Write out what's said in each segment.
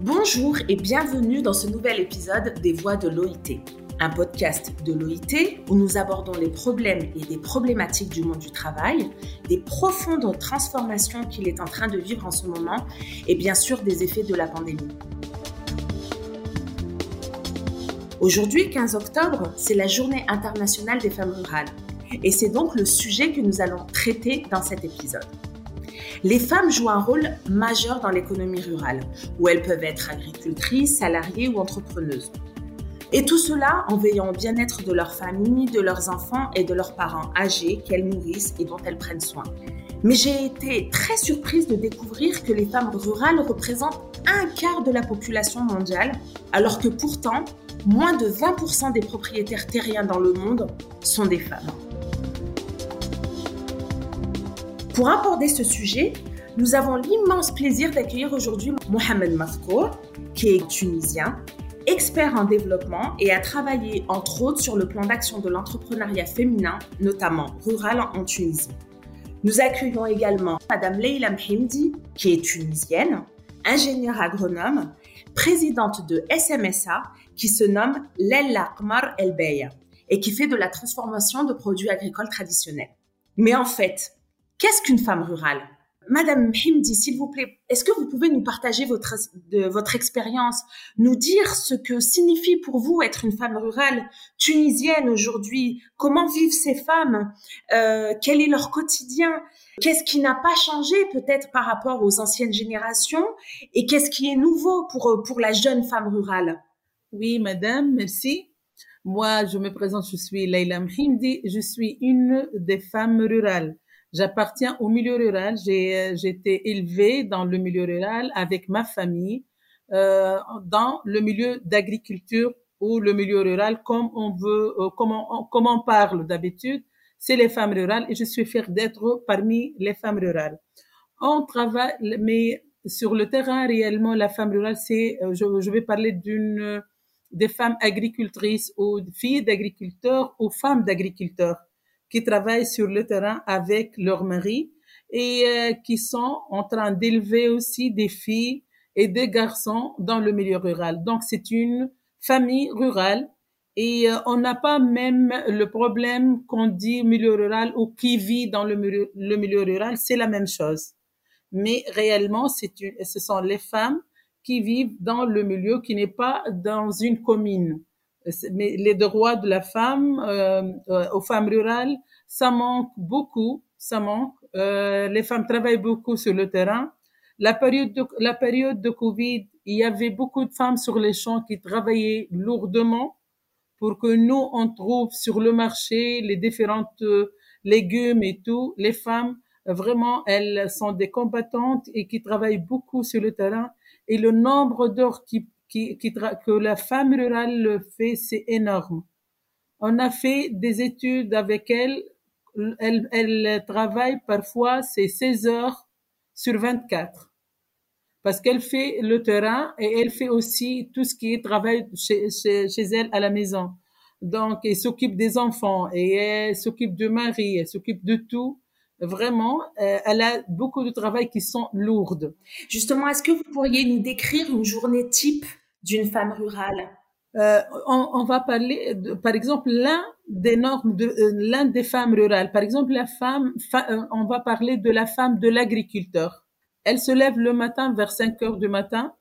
Bonjour et bienvenue dans ce nouvel épisode des Voix de l'OIT, un podcast de l'OIT où nous abordons les problèmes et des problématiques du monde du travail, des profondes transformations qu'il est en train de vivre en ce moment et bien sûr des effets de la pandémie. Aujourd'hui, 15 octobre, c'est la journée internationale des femmes rurales et c'est donc le sujet que nous allons traiter dans cet épisode. Les femmes jouent un rôle majeur dans l'économie rurale, où elles peuvent être agricultrices, salariées ou entrepreneuses. Et tout cela en veillant au bien-être de leur famille, de leurs enfants et de leurs parents âgés qu'elles nourrissent et dont elles prennent soin. Mais j'ai été très surprise de découvrir que les femmes rurales représentent un quart de la population mondiale, alors que pourtant, moins de 20% des propriétaires terriens dans le monde sont des femmes. Pour aborder ce sujet, nous avons l'immense plaisir d'accueillir aujourd'hui Mohamed Maskour, qui est tunisien, expert en développement et a travaillé entre autres sur le plan d'action de l'entrepreneuriat féminin, notamment rural en Tunisie. Nous accueillons également Madame Leila Mhimdi, qui est tunisienne, ingénieure agronome, présidente de SMSA, qui se nomme Lella Qmar El Beya et qui fait de la transformation de produits agricoles traditionnels. Mais en fait, Qu'est-ce qu'une femme rurale? Madame Himdi, s'il vous plaît, est-ce que vous pouvez nous partager votre, votre expérience, nous dire ce que signifie pour vous être une femme rurale tunisienne aujourd'hui? Comment vivent ces femmes? Euh, Quel est leur quotidien? Qu'est-ce qui n'a pas changé peut-être par rapport aux anciennes générations? Et qu'est-ce qui est nouveau pour, pour la jeune femme rurale? Oui, madame, merci. Moi, je me présente, je suis Leila Mhimdi, je suis une des femmes rurales. J'appartiens au milieu rural. J'ai été élevée dans le milieu rural avec ma famille euh, dans le milieu d'agriculture ou le milieu rural comme on veut, euh, comment on, comme on parle d'habitude. C'est les femmes rurales et je suis fière d'être parmi les femmes rurales. On travaille, mais sur le terrain réellement, la femme rurale, c'est, euh, je, je vais parler d'une des femmes agricultrices ou filles d'agriculteurs ou femmes d'agriculteurs qui travaillent sur le terrain avec leur mari et euh, qui sont en train d'élever aussi des filles et des garçons dans le milieu rural. Donc c'est une famille rurale et euh, on n'a pas même le problème qu'on dit milieu rural ou qui vit dans le milieu, rural, c'est la même chose. Mais réellement, c'est ce sont les femmes qui vivent dans le milieu qui n'est pas dans une commune mais les droits de la femme euh, euh, aux femmes rurales, ça manque beaucoup, ça manque. Euh, les femmes travaillent beaucoup sur le terrain. La période de, la période de Covid, il y avait beaucoup de femmes sur les champs qui travaillaient lourdement pour que nous, on trouve sur le marché les différentes légumes et tout. Les femmes, vraiment, elles sont des combattantes et qui travaillent beaucoup sur le terrain. Et le nombre d'heures qui qui, qui que la femme rurale le fait, c'est énorme. On a fait des études avec elle. Elle, elle travaille parfois, c'est 16 heures sur 24. Parce qu'elle fait le terrain et elle fait aussi tout ce qui est travail chez, chez, chez elle à la maison. Donc, elle s'occupe des enfants et elle s'occupe du mari, elle s'occupe de tout vraiment, euh, elle a beaucoup de travail qui sont lourdes. Justement, est-ce que vous pourriez nous décrire une journée type d'une femme rurale euh, on, on, va parler, de, par exemple, l'un des normes de euh, l'un des femmes rurales. Par exemple, la femme, euh, on va parler de la femme de l'agriculteur. Elle se lève le matin vers 5 heures du matin.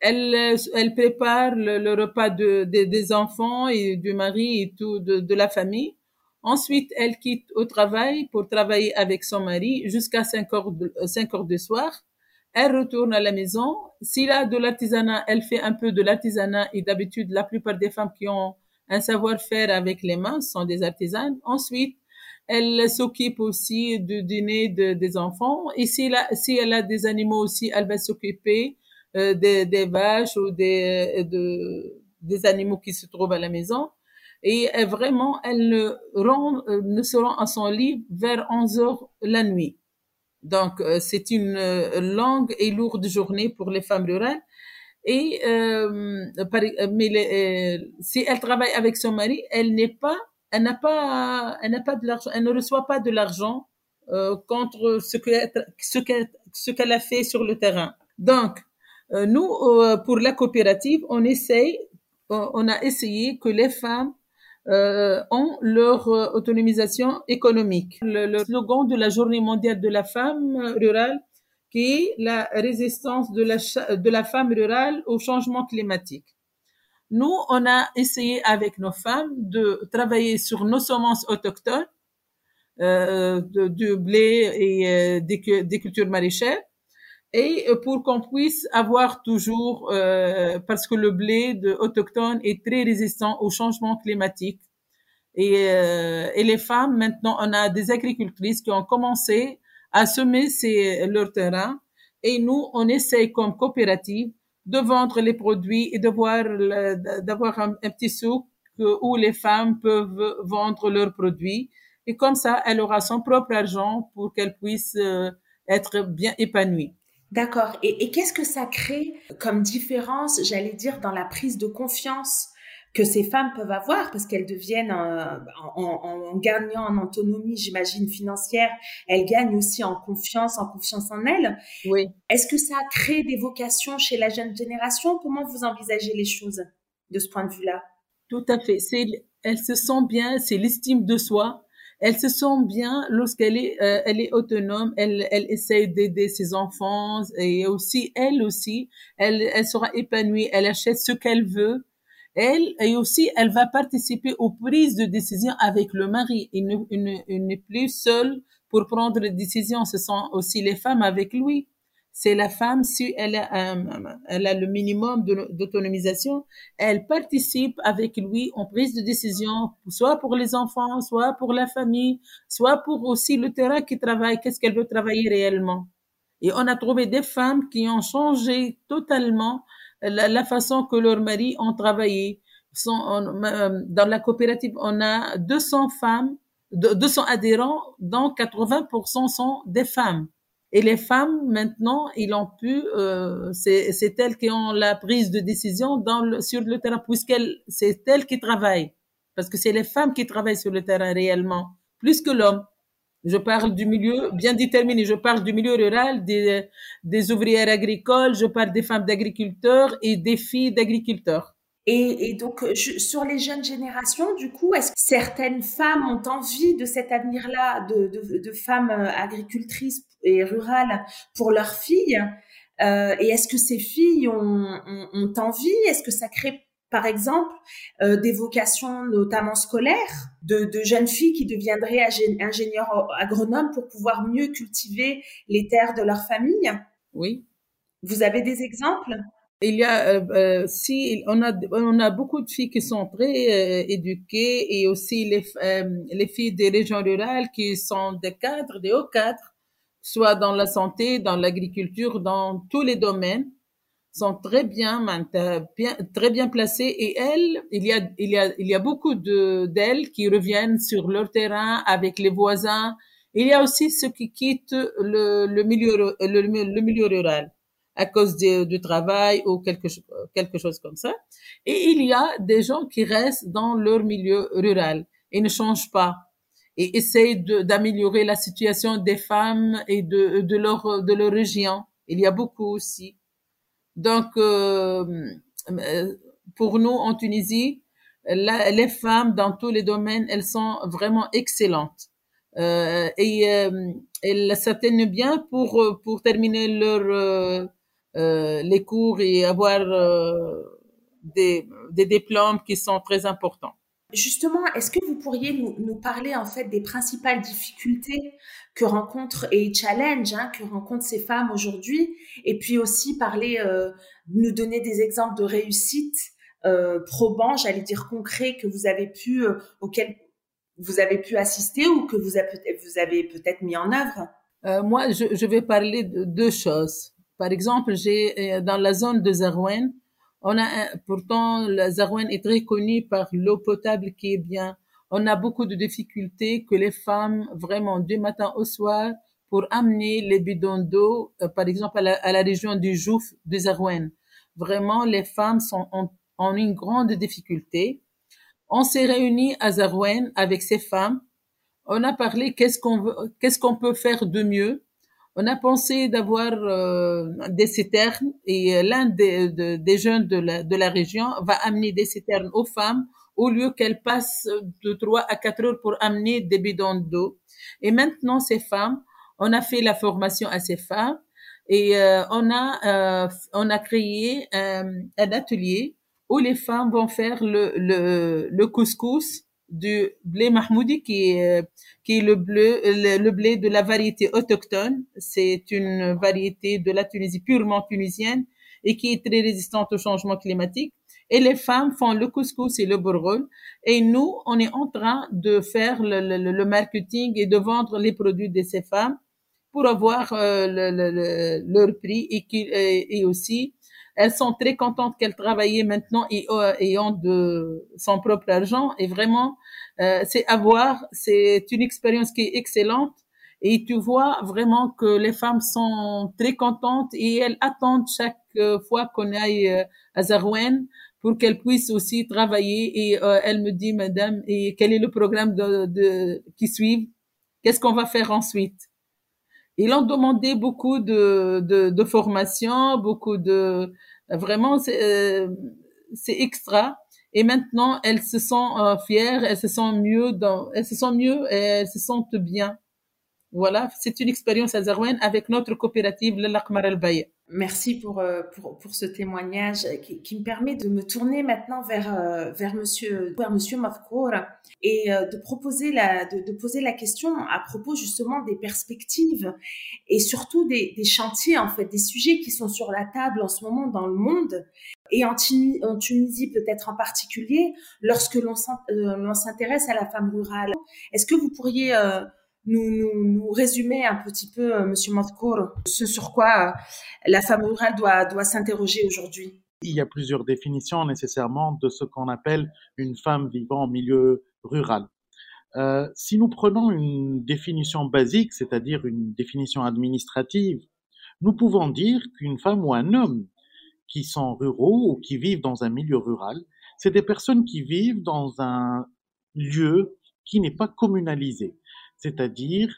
Elle, elle prépare le, repas de, des enfants et du mari et tout de, la famille. Ensuite, elle quitte au travail pour travailler avec son mari jusqu'à 5 heures, de, 5 heures du soir. Elle retourne à la maison. S'il a de l'artisanat, elle fait un peu de l'artisanat et d'habitude, la plupart des femmes qui ont un savoir-faire avec les mains sont des artisanes. Ensuite, elle s'occupe aussi du dîner de, des enfants. Et si elle, a, si elle a des animaux aussi, elle va s'occuper euh, des, des, vaches ou des, de, des animaux qui se trouvent à la maison. Et vraiment, elle ne, rend, euh, ne se rend à son lit vers 11 heures la nuit. Donc, euh, c'est une euh, longue et lourde journée pour les femmes rurales. Et euh, mais si elle travaille avec son mari, elle n'est pas, elle n'a pas, elle n'a pas de l'argent, elle ne reçoit pas de l'argent contre ce que ce qu'elle ce qu'elle a fait sur le terrain. Donc, Euh, nous, euh, pour la coopérative, on essaye, on a essayé que les femmes euh, ont leur autonomisation économique. Le, slogan de la Journée mondiale de la femme rurale, qui est la résistance de la, de la femme rurale au changement climatique. Nous, on a essayé avec nos femmes de travailler sur nos semences autochtones, euh, de, blé et euh, des, des, cultures maraîchères, et pour qu'on puisse avoir toujours, euh, parce que le blé de autochtone est très résistant au changement climatique. Et, euh, et les femmes, maintenant, on a des agricultrices qui ont commencé à semer ces, leur terrain. Et nous, on essaye comme coopérative de vendre les produits et d'avoir un, un, petit souk où les femmes peuvent vendre leurs produits. Et comme ça, elle aura son propre argent pour qu'elle puisse euh, être bien épanouie. D'accord. Et, et qu'est-ce que ça crée comme différence, j'allais dire, dans la prise de confiance que ces femmes peuvent avoir? Parce qu'elles deviennent euh, en, en, en, gagnant en autonomie, j'imagine financière, elles gagnent aussi en confiance, en confiance en elles. Oui. Est-ce que ça crée des vocations chez la jeune génération? Comment vous envisagez les choses de ce point de vue-là? Tout à fait. C'est, elles se sentent bien, c'est l'estime de soi. Elle se sent bien lorsqu'elle est, euh, elle est autonome. Elle, elle essaie d'aider ses enfants et aussi elle aussi, elle, elle sera épanouie. Elle achète ce qu'elle veut elle et aussi elle va participer aux prises de décision avec le mari. Il n'est plus seul pour prendre des décisions. Ce sont aussi les femmes avec lui. C'est la femme, si elle a, le minimum d'autonomisation, elle participe avec lui en prise de décision, soit pour les enfants, soit pour la famille, soit pour aussi le terrain qui travaille, qu'est-ce qu'elle veut travailler réellement. Et on a trouvé des femmes qui ont changé totalement la, façon que leurs maris ont travaillé. Euh, dans la coopérative, on a 200 femmes, 200 adhérents, dont 80% sont des femmes. Et les femmes, maintenant, ils ont pu, euh, c'est elles qui ont la prise de décision dans le, sur le terrain, puisqu'elles, c'est elles qui travaillent. Parce que c'est les femmes qui travaillent sur le terrain réellement, plus que l'homme. Je parle du milieu bien déterminé. Je parle du milieu rural, des, des ouvrières agricoles, je parle des femmes d'agriculteurs et des filles d'agriculteurs. Et, et, donc, sur les jeunes générations, du coup, est-ce que certaines femmes ont envie de cet avenir-là, de, de, de, femmes euh, agricultrices et rurales pour leurs filles euh, Et est-ce que ces filles ont, ont, ont envie? Est-ce que ça crée par exemple, euh, des vocations notamment scolaires, de, de, jeunes filles qui deviendraient ingénieurs agronomes pour pouvoir mieux cultiver les terres de leur famille? Oui. Vous avez des exemples? Il y a, euh, si on a, on a beaucoup de filles qui sont très euh, éduquées et aussi les, les filles des régions rurales qui sont des cadres, des hauts cadres, soit dans la santé, dans l'agriculture, dans tous les domaines sont très bien, bien, très bien placées et elles, il y a, il y a, il y a beaucoup de, d'elles qui reviennent sur leur terrain avec les voisins. Il y a aussi ceux qui quittent le, le milieu, le, le milieu rural à cause du travail ou quelque, quelque chose comme ça. Et il y a des gens qui restent dans leur milieu rural et ne changent pas et essayent d'améliorer la situation des femmes et de, de leur, de leur région. Il y a beaucoup aussi. Donc, euh, euh, pour nous, en Tunisie, les femmes, dans tous les domaines, elles sont vraiment excellentes. Euh, et euh, elles s'atteignent bien pour, pour terminer leur, euh, les cours et avoir des, des diplômes qui sont très importants. Justement, est-ce que vous pourriez nous, nous, parler en fait des principales difficultés que rencontrent et challenges hein, que rencontrent ces femmes aujourd'hui, et puis aussi parler, euh, nous donner des exemples de réussite euh, probants, j'allais dire concrets que vous avez pu, euh, auxquels vous avez pu assister ou que vous avez, peut-être mis en œuvre? Euh, moi, je, je, vais parler de deux choses. Par exemple, j'ai euh, dans la zone de Zarouen, on a pourtant la Zarouen est très connue par l'eau potable qui est bien. On a beaucoup de difficultés que les femmes vraiment du matin au soir pour amener les bidons d'eau, euh, par exemple à la, à région du Jouf, de Zarouen. Vraiment, les femmes sont en, une grande difficulté. On s'est réunis à Zarouen avec ces femmes. On a parlé qu'est-ce qu'on qu'est-ce qu'on peut faire de mieux? On a pensé d'avoir euh, des citernes et l'un des, des jeunes de la, de la région va amener des citernes aux femmes au lieu qu'elles passent de 3 à 4 heures pour amener des bidons d'eau. Et maintenant, ces femmes, on a fait la formation à ces femmes et euh, on a euh, on a créé un atelier où les femmes vont faire le, le couscous du blé mahmoudi qui est qui est le bleu le, blé de la variété autochtone. C'est une variété de la Tunisie purement tunisienne et qui est très résistante au changement climatique. Et les femmes font le couscous et le bourgogne. Et nous on est en train de faire le, le, le marketing et de vendre les produits de ces femmes pour avoir euh, le, leur prix et, qui, et, aussi elles sont très contentes qu'elles travaillent maintenant et, et, ont de son propre argent. Et vraiment euh, c'est à voir. C'est une expérience qui est excellente. Et tu vois vraiment que les femmes sont très contentes et elles attendent chaque fois qu'on aille euh, à Zarouen pour qu'elles puissent aussi travailler. Et euh, elle me dit madame et quel est le programme de, de qui suit? Qu'est-ce qu'on va faire ensuite? Ils ont demandé beaucoup de, de, de formation, beaucoup de vraiment c'est euh, extra. Et maintenant, elles se sentent euh, fières, elles se sentent mieux, dans, elles se sentent mieux elles se sentent bien. Voilà, c'est une expérience à Zarouen avec notre coopérative l'Akmar al-Baye. Merci pour, euh, pour, pour, ce témoignage qui, qui, me permet de me tourner maintenant vers, euh, vers monsieur, vers monsieur Mafkour et euh, de proposer la, de, de, poser la question à propos justement des perspectives et surtout des, des, chantiers, en fait, des sujets qui sont sur la table en ce moment dans le monde et en, Tunisie, Tunisie peut-être en particulier lorsque l'on s'intéresse à la femme rurale. Est-ce que vous pourriez nous, nous, nous résumer un petit peu, euh, Monsieur Montcourt, ce sur quoi euh, la femme rurale doit, doit s'interroger aujourd'hui Il y a plusieurs définitions nécessairement de ce qu'on appelle une femme vivant en milieu rural. Euh, si nous prenons une définition basique, c'est-à-dire une définition administrative, nous pouvons dire qu'une femme ou un homme qui sont ruraux ou qui vivent dans un milieu rural, c'est des personnes qui vivent dans un lieu qui n'est pas communalisé c'est-à-dire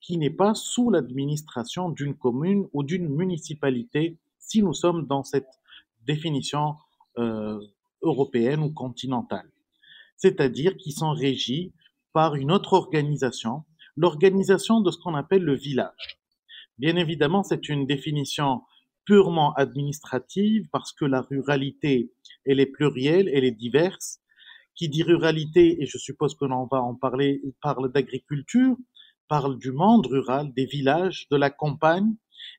qui n'est pas sous l'administration d'une commune ou d'une municipalité, si nous sommes dans cette définition euh, européenne ou continentale. C'est-à-dire qui sont régis par une autre organisation, l'organisation de ce qu'on appelle le village. Bien évidemment, c'est une définition purement administrative parce que la ruralité, elle est plurielle, elle est diverse, qui dit ruralité, et je suppose que l'on va en parler, parle d'agriculture, parle du monde rural, des villages, de la campagne,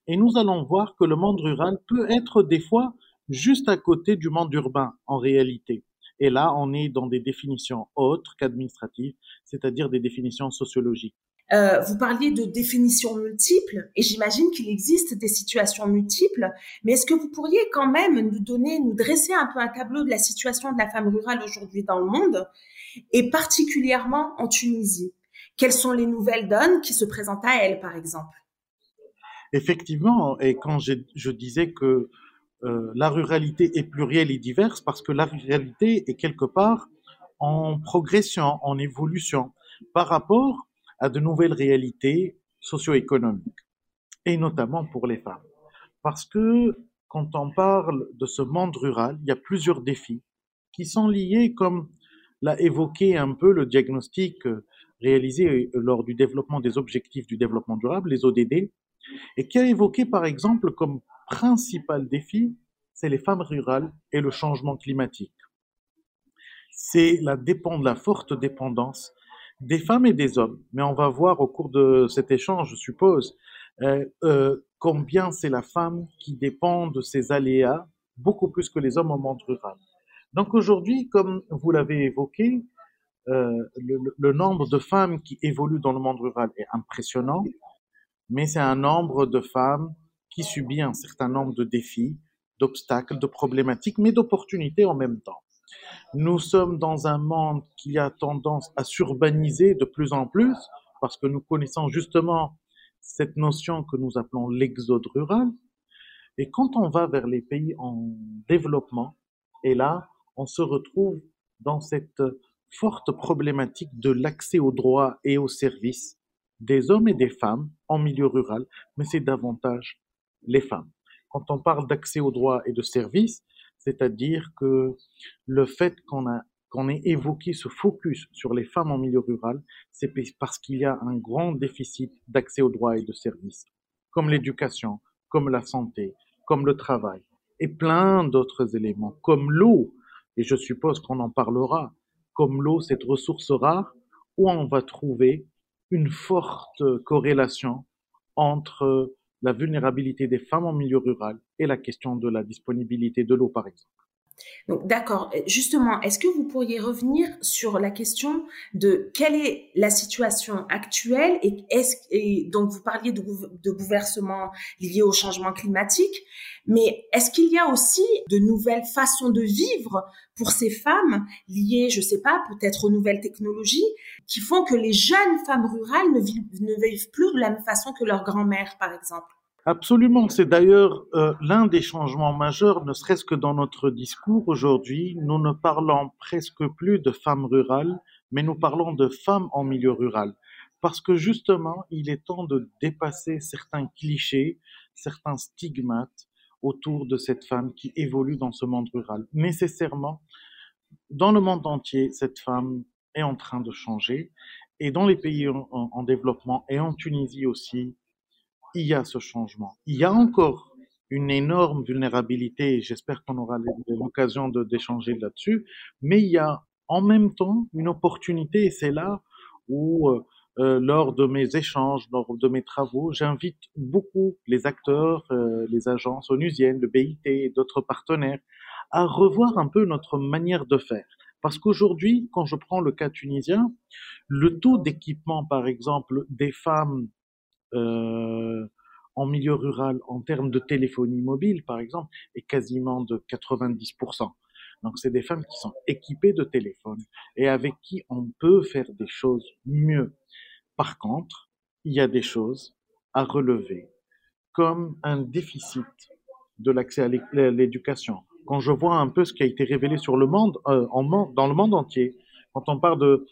et nous allons voir que le monde rural peut être des fois juste à côté du monde urbain en réalité. Et là, on est dans des définitions autres qu'administratives, c'est-à-dire des définitions sociologiques. Euh, vous parliez de définitions multiples et j'imagine qu'il existe des situations multiples, mais est-ce que vous pourriez quand même nous donner, nous dresser un peu un tableau de la situation de la femme rurale aujourd'hui dans le monde et particulièrement en Tunisie? Quelles sont les nouvelles donnes qui se présentent à elle, par exemple? Effectivement, et quand je disais que euh, la ruralité est plurielle et diverse, parce que la ruralité est quelque part en progression, en évolution. Par rapport à de nouvelles réalités socio-économiques, et notamment pour les femmes. Parce que quand on parle de ce monde rural, il y a plusieurs défis qui sont liés, comme l'a évoqué un peu le diagnostic réalisé lors du développement des objectifs du développement durable, les ODD, et qui a évoqué par exemple comme principal défi, c'est les femmes rurales et le changement climatique. C'est la, la forte dépendance des femmes et des hommes. Mais on va voir au cours de cet échange, je suppose, euh, euh, combien c'est la femme qui dépend de ces aléas beaucoup plus que les hommes au monde rural. Donc aujourd'hui, comme vous l'avez évoqué, euh, le, le, nombre de femmes qui évoluent dans le monde rural est impressionnant, mais c'est un nombre de femmes qui subit un certain nombre de défis, d'obstacles, de problématiques, mais d'opportunités en même temps. Nous sommes dans un monde qui a tendance à s'urbaniser de plus en plus parce que nous connaissons justement cette notion que nous appelons l'exode rural. Et quand on va vers les pays en développement, et là, on se retrouve dans cette forte problématique de l'accès aux droits et aux services des hommes et des femmes en milieu rural, mais c'est davantage les femmes. Quand on parle d'accès aux droits et de services, c'est-à-dire que le fait qu'on a qu'on ait évoqué ce focus sur les femmes en milieu rural, c'est parce qu'il y a un grand déficit d'accès aux droits et de services, comme l'éducation, comme la santé, comme le travail, et plein d'autres éléments, comme l'eau, et je suppose qu'on en parlera, comme l'eau, cette ressource rare, où on va trouver une forte corrélation entre la vulnérabilité des femmes en milieu rural et la question de la disponibilité de l'eau, par exemple. Donc, d'accord. Justement, est-ce que vous pourriez revenir sur la question de quelle est la situation actuelle et est-ce donc vous parliez de, bouleversements liés au changement climatique, mais est-ce qu'il y a aussi de nouvelles façons de vivre pour ces femmes liées, je sais pas, peut-être aux nouvelles technologies qui font que les jeunes femmes rurales ne vivent, ne vivent plus de la même façon que leurs grand-mères, par exemple? Absolument, c'est d'ailleurs euh, l'un des changements majeurs, ne serait-ce que dans notre discours aujourd'hui, nous ne parlons presque plus de femmes rurales, mais nous parlons de femmes en milieu rural. Parce que justement, il est temps de dépasser certains clichés, certains stigmates autour de cette femme qui évolue dans ce monde rural. Nécessairement, dans le monde entier, cette femme est en train de changer. Et dans les pays en, en développement et en Tunisie aussi, il y a ce changement. Il y a encore une énorme vulnérabilité, j'espère qu'on aura l'occasion d'échanger là-dessus, mais il y a en même temps une opportunité, et c'est là où, euh, euh, lors de mes échanges, lors de mes travaux, j'invite beaucoup les acteurs, euh, les agences onusiennes, le BIT et d'autres partenaires à revoir un peu notre manière de faire. Parce qu'aujourd'hui, quand je prends le cas tunisien, le taux d'équipement, par exemple, des femmes euh, en milieu rural en termes de téléphonie mobile, par exemple, est quasiment de 90%. Donc, c'est des femmes qui sont équipées de téléphones et avec qui on peut faire des choses mieux. Par contre, il y a des choses à relever, comme un déficit de l'accès à l'éducation. Quand je vois un peu ce qui a été révélé sur le monde, euh, dans le monde entier, quand on parle de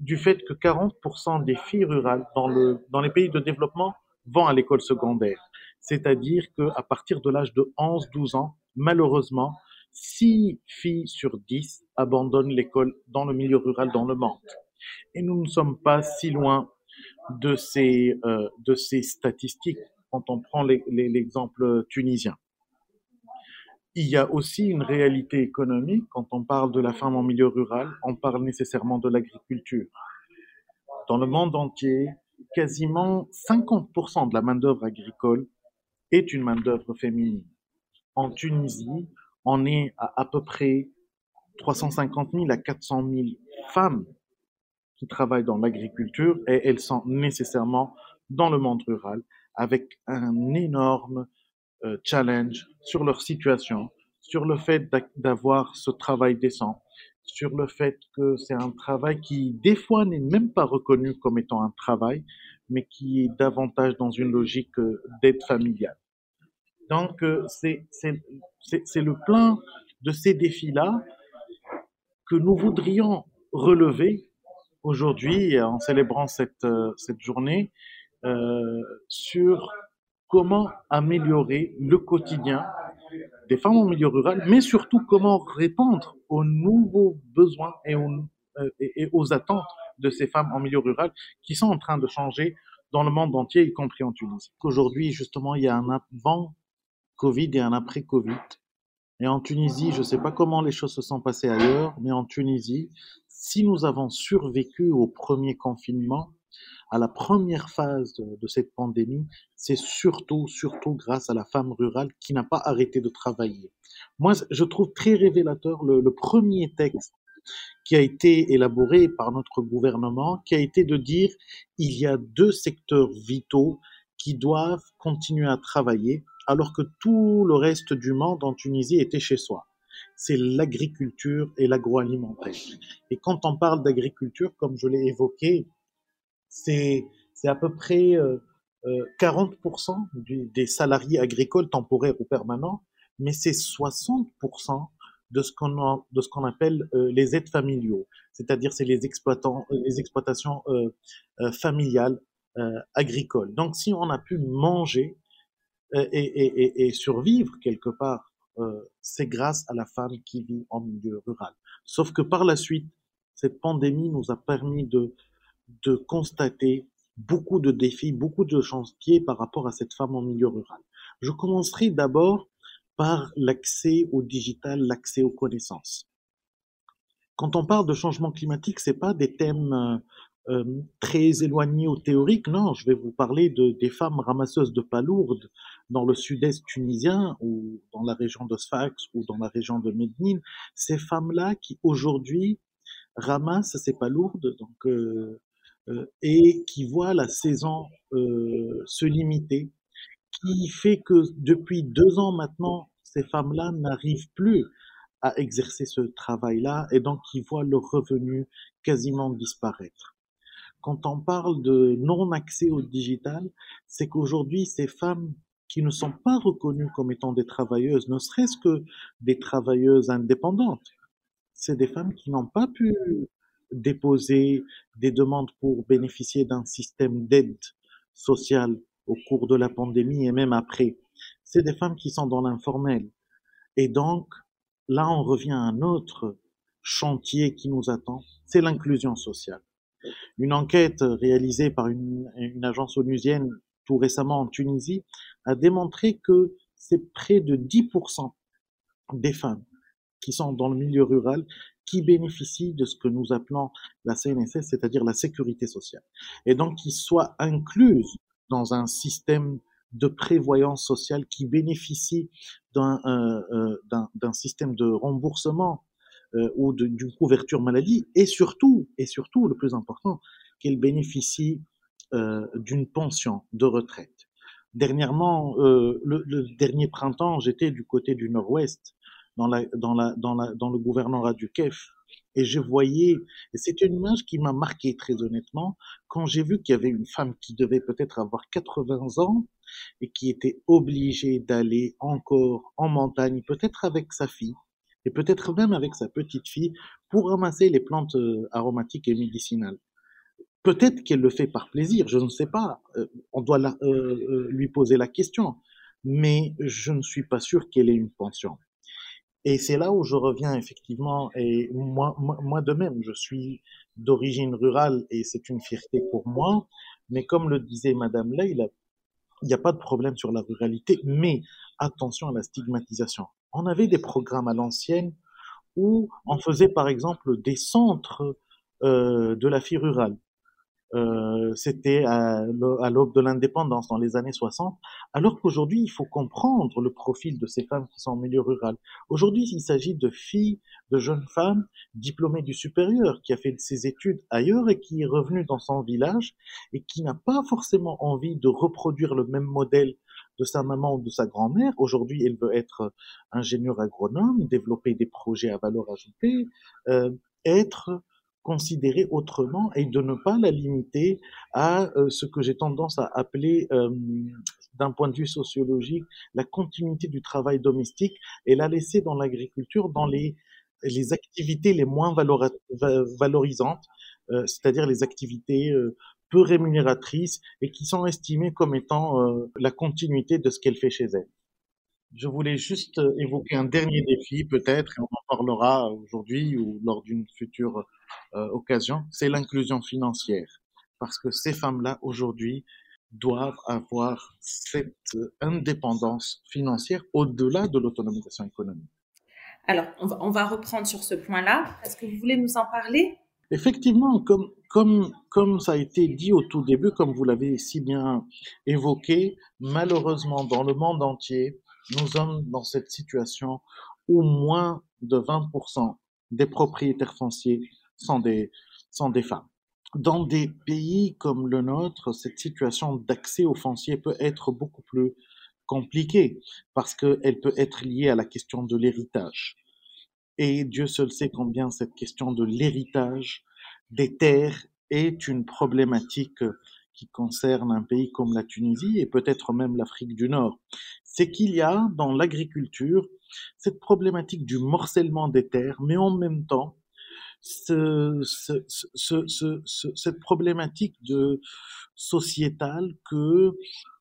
du fait que 40% des filles rurales dans, le, dans les pays de développement vont à l'école secondaire. C'est-à-dire qu'à partir de l'âge de 11-12 ans, malheureusement, 6 filles sur 10 abandonnent l'école dans le milieu rural dans le monde. Et nous ne sommes pas si loin de ces, euh, de ces statistiques quand on prend l'exemple tunisien. Il y a aussi une réalité économique. Quand on parle de la femme en milieu rural, on parle nécessairement de l'agriculture. Dans le monde entier, quasiment 50% de la main-d'œuvre agricole est une main-d'œuvre féminine. En Tunisie, on est à à peu près 350 000 à 400 000 femmes qui travaillent dans l'agriculture et elles sont nécessairement dans le monde rural avec un énorme euh, challenge sur leur situation, sur le fait d'avoir ce travail décent, sur le fait que c'est un travail qui, des fois, n'est même pas reconnu comme étant un travail, mais qui est davantage dans une logique euh, d'aide familiale. Donc, euh, c'est le plein de ces défis-là que nous voudrions relever aujourd'hui en célébrant cette, cette journée euh, sur comment améliorer le quotidien des femmes en milieu rural, mais surtout comment répondre aux nouveaux besoins et aux, euh, et aux attentes de ces femmes en milieu rural qui sont en train de changer dans le monde entier, y compris en Tunisie. Aujourd'hui, justement, il y a un avant Covid et un après Covid. Et en Tunisie, je ne sais pas comment les choses se sont passées ailleurs, mais en Tunisie, si nous avons survécu au premier confinement, à la première phase de, cette pandémie, c'est surtout, surtout grâce à la femme rurale qui n'a pas arrêté de travailler. Moi, je trouve très révélateur le, le premier texte qui a été élaboré par notre gouvernement, qui a été de dire il y a deux secteurs vitaux qui doivent continuer à travailler alors que tout le reste du monde en Tunisie était chez soi. C'est l'agriculture et l'agroalimentaire. Et quand on parle d'agriculture, comme je l'ai évoqué, c'est à peu près 40% euh, des salariés agricoles temporaires ou permanents, mais c'est 60% de ce qu'on de ce qu'on appelle euh, les aides familiaux, c'est-à-dire c'est les exploitants, les exploitations euh, familiales agricole. Donc si on a pu manger et, et, et survivre quelque part, c'est grâce à la femme qui vit en milieu rural. Sauf que par la suite, cette pandémie nous a permis de, de constater beaucoup de défis, beaucoup de chantiers par rapport à cette femme en milieu rural. Je commencerai d'abord par l'accès au digital, l'accès aux connaissances. Quand on parle de changement climatique, c'est pas des thèmes euh, euh, très éloignés ou théoriques, non, je vais vous parler de, des femmes ramasseuses de palourdes dans le sud-est tunisien ou dans la région de Sfax ou dans la région de Medine. Ces femmes-là qui aujourd'hui ramassent ces palourdes, donc euh, et qui voit la saison euh, se limiter, qui fait que depuis deux ans maintenant, ces femmes-là n'arrivent plus à exercer ce travail-là et donc qui voient leur revenu quasiment disparaître. Quand on parle de non-accès au digital, c'est qu'aujourd'hui, ces femmes qui ne sont pas reconnues comme étant des travailleuses, ne serait-ce que des travailleuses indépendantes, c'est des femmes qui n'ont pas pu déposer des demandes pour bénéficier d'un système d'aide sociale au cours de la pandémie et même après. C'est des femmes qui sont dans l'informel. Et donc, là, on revient à un autre chantier qui nous attend, c'est l'inclusion sociale. Une enquête réalisée par une, une, agence onusienne tout récemment en Tunisie a démontré que c'est près de 10% des femmes qui sont dans le milieu rural qui bénéficient de ce que nous appelons la CNSS, c'est-à-dire la sécurité sociale, et donc qui soient incluses dans un système de prévoyance sociale qui bénéficie d'un euh, euh, système de remboursement euh, ou d'une couverture maladie, et surtout, et surtout, le plus important, qu'elles bénéficient euh, d'une pension de retraite. Dernièrement, le, dernier printemps, j'étais du côté du nord-ouest dans, le gouvernorat du KEF. Et je voyais, et c'est une image qui m'a marqué très honnêtement, quand j'ai vu qu'il y avait une femme qui devait peut-être avoir 80 ans et qui était obligée d'aller encore en montagne, peut-être avec sa fille, et peut-être même avec sa petite fille, pour ramasser les plantes euh, aromatiques et médicinales. Peut-être qu'elle le fait par plaisir, je ne sais pas, euh, on doit euh, lui poser la question, mais je ne suis pas sûr qu'elle ait une pension. Et c'est là où je reviens effectivement, et moi, moi, de même, je suis d'origine rurale et c'est une fierté pour moi, mais comme le disait Madame Leila, il n'y a pas de problème sur la ruralité, mais attention à la stigmatisation. On avait des programmes à l'ancienne où on faisait par exemple des centres euh, de la fille rurale. Euh, c'était à, l'aube de l'indépendance dans les années 60, alors qu'aujourd'hui, il faut comprendre le profil de ces femmes qui sont en milieu rural. Aujourd'hui, il s'agit de filles, de jeunes femmes diplômées du supérieur, qui a fait ses études ailleurs et qui est revenue dans son village et qui n'a pas forcément envie de reproduire le même modèle de sa maman ou de sa grand-mère. Aujourd'hui, elle veut être ingénieure agronome, développer des projets à valeur ajoutée, euh, être considérer autrement et de ne pas la limiter à euh, ce que j'ai tendance à appeler euh, d'un point de vue sociologique la continuité du travail domestique et la laisser dans l'agriculture dans les activités les moins valorisantes, euh, c'est-à-dire les activités peu rémunératrices et qui sont estimées comme étant la continuité de ce qu'elle fait chez elle. Je voulais juste évoquer un dernier défi peut-être, et on en parlera aujourd'hui ou lors d'une future euh, occasion, c'est l'inclusion financière. Parce que ces femmes-là, aujourd'hui, doivent avoir cette indépendance financière au-delà de l'autonomisation économique. Alors, on va, on va, reprendre sur ce point-là. Est-ce que vous voulez nous en parler? Effectivement, comme, comme, comme ça a été dit au tout début, comme vous l'avez si bien évoqué, malheureusement, dans le monde entier, nous sommes dans cette situation où moins de 20% des propriétaires fonciers sont des, femmes. Dans des pays comme le nôtre, cette situation d'accès aux fonciers peut être beaucoup plus compliquée parce qu'elle peut être liée à la question de l'héritage. Et Dieu seul sait combien cette question de l'héritage des terres est une problématique qui concerne un pays comme la Tunisie et peut-être même l'Afrique du Nord. C'est qu'il y a dans l'agriculture cette problématique du morcellement des terres, mais en même temps ce, cette problématique sociétale que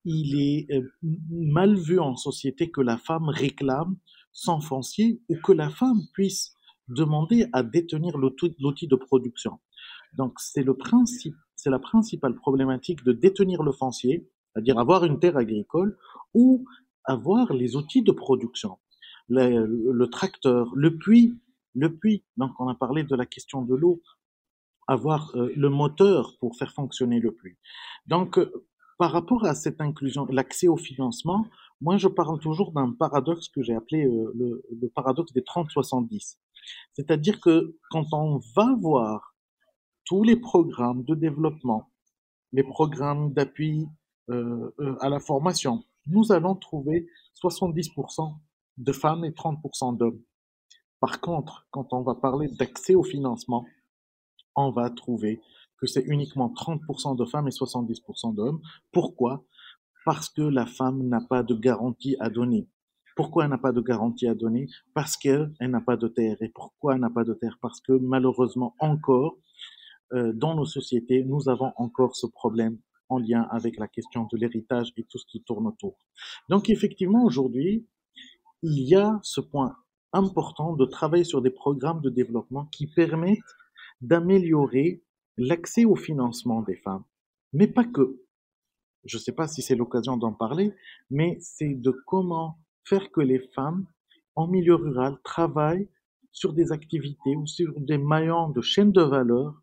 il est euh, mal vu en société que la femme réclame sans foncier ou que la femme puisse demander à détenir l'outil de production. Donc c'est le principe, c'est la principale problématique de détenir le foncier, c'est-à-dire avoir une terre agricole ou avoir les outils de production, le, tracteur, le puits, le puits. Donc on a parlé de la question de l'eau, avoir euh, le moteur pour faire fonctionner le puits. Donc euh, par rapport à cette inclusion, l'accès au financement, moi je parle toujours d'un paradoxe que j'ai appelé euh, le, paradoxe des 30-70. C'est-à-dire que quand on va voir tous les programmes de développement, les programmes d'appui à la formation, nous allons trouver 70% de femmes et 30% d'hommes. Par contre, quand on va parler d'accès au financement, on va trouver que c'est uniquement 30% de femmes et 70% d'hommes. Pourquoi? Parce que la femme n'a pas de garantie à donner. Pourquoi elle n'a pas de garantie à donner? Parce qu'elle n'a pas de terre. Et pourquoi elle n'a pas de terre? Parce que malheureusement encore, euh, dans nos sociétés, nous avons encore ce problème en lien avec la question de l'héritage et tout ce qui tourne autour. Donc effectivement, aujourd'hui, il y a ce point important de travailler sur des programmes de développement qui permettent d'améliorer l'accès au financement des femmes, mais pas que. Je ne sais pas si c'est l'occasion d'en parler, mais c'est de comment faire que les femmes en milieu rural travaillent sur des activités ou sur des maillons de chaîne de valeur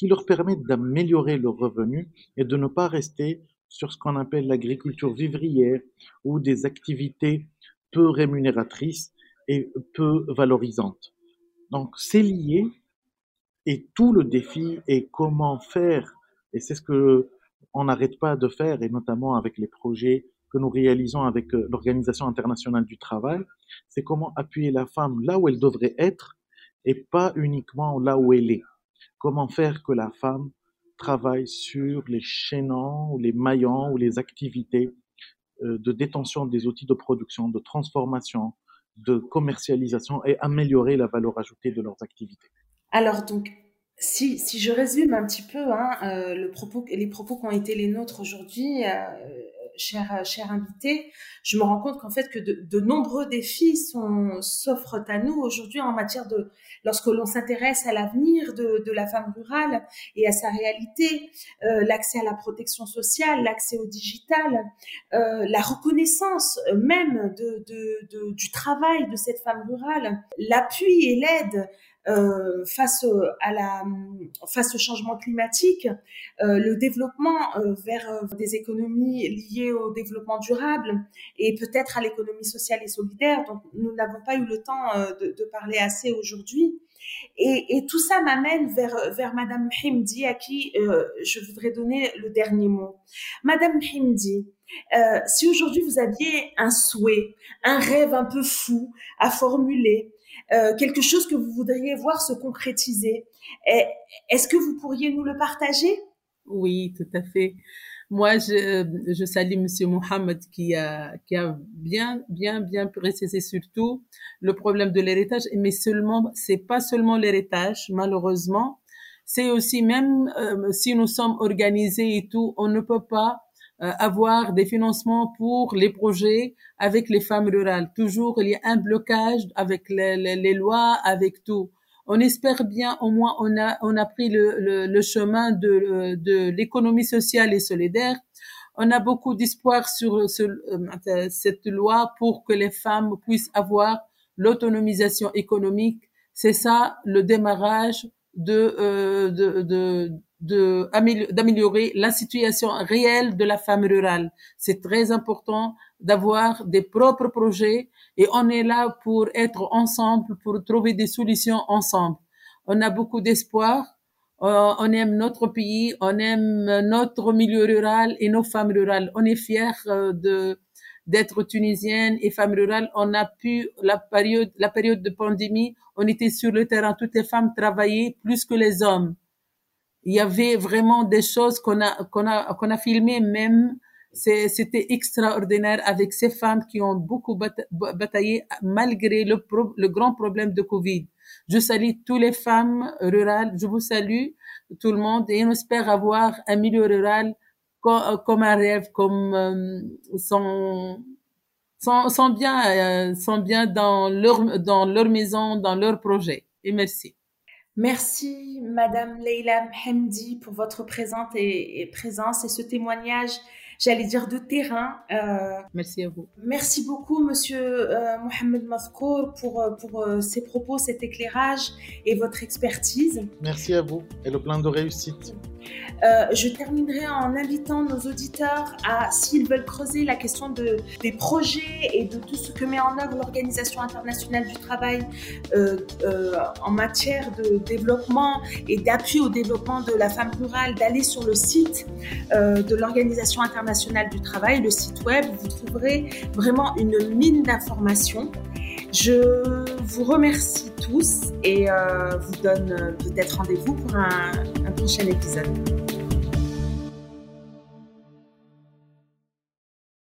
qui leur permettent d'améliorer leurs revenus et de ne pas rester sur ce qu'on appelle l'agriculture vivrière ou des activités peu rémunératrices et peu valorisantes. Donc c'est lié et tout le défi est comment faire, et c'est ce que on n'arrête pas de faire, et notamment avec les projets que nous réalisons avec euh, l'Organisation internationale du travail, c'est comment appuyer la femme là où elle devrait être et pas uniquement là où elle est. Comment faire que la femme travaille sur les chaînons ou les maillons ou les activités euh, de détention des outils de production, de transformation, de commercialisation et améliorer la valeur ajoutée de leurs activités? Alors donc, si, si je résume un petit peu hein, euh, le propos, les propos qui ont été les nôtres aujourd'hui, euh, cher, cher invité, je me rends compte qu'en fait que de, nombreux défis s'offrent à nous aujourd'hui en matière de, lorsque l'on s'intéresse à l'avenir de, la femme rurale et à sa réalité, euh, l'accès à la protection sociale, l'accès au digital, euh, la reconnaissance même du travail de cette femme rurale, l'appui et l'aide euh, face à la face au changement climatique, euh, le développement euh, vers des économies liées au développement durable et peut-être à l'économie sociale et solidaire. Donc nous n'avons pas eu le temps de, de parler assez aujourd'hui. Et, et, tout ça m'amène vers, vers Madame Himdi, à qui euh, je voudrais donner le dernier mot. Madame Himdi, euh, si aujourd'hui vous aviez un souhait, un rêve un peu fou à formuler, euh, quelque chose que vous voudriez voir se concrétiser. Est-ce que vous pourriez nous le partager? Oui, tout à fait. Moi, je, je salue Monsieur Mohamed qui a, qui a bien, bien, bien précisé surtout le problème de l'héritage, mais seulement, c'est pas seulement l'héritage, malheureusement, c'est aussi même euh, si nous sommes organisés et tout, on ne peut pas avoir des financements pour les projets avec les femmes rurales. Toujours, il y a un blocage avec les, les, lois, avec tout. On espère bien, au moins, on a, on a pris le, le, le chemin de, de l'économie sociale et solidaire. On a beaucoup d'espoir sur ce, euh, cette loi pour que les femmes puissent avoir l'autonomisation économique. C'est ça le démarrage de, euh, de, de, d'améliorer la situation réelle de la femme rurale. C'est très important d'avoir des propres projets et on est là pour être ensemble, pour trouver des solutions ensemble. On a beaucoup d'espoir. Euh, on aime notre pays, on aime notre milieu rural et nos femmes rurales. On est fiers euh, d'être tunisienne et femme rurale. On a pu la période la période de pandémie, on était sur le terrain, toutes les femmes travaillaient plus que les hommes il y avait vraiment des choses qu'on a qu'on a qu'on a filmé même C'était extraordinaire avec ces femmes qui ont beaucoup bataillé malgré le, le grand problème de Covid. Je salue toutes les femmes rurales. Je vous salue tout le monde et on espère avoir un milieu rural comme, un rêve, comme euh, sont, sont, bien, euh, sont bien dans leur, dans leur maison, dans leur projet. Et merci. Merci, Madame Leila Mhemdi, pour votre présence et, et présence et ce témoignage j'allais dire de terrain. Euh, merci à vous. Merci beaucoup, Monsieur euh, Mohamed Mazkour, pour, euh, pour euh, ces propos, cet éclairage et votre expertise. Merci à vous et le plein de réussite. Euh, je terminerai en invitant nos auditeurs à, s'ils veulent creuser la question de, des projets et de tout ce que met en œuvre l'Organisation internationale du travail euh, euh, en matière de développement et d'appui au développement de la femme rurale, d'aller sur le site euh, de l'Organisation du travail, le site web. Vous trouverez vraiment une mine d'informations. Je vous remercie tous et euh, vous donne peut-être rendez-vous pour un prochain épisode.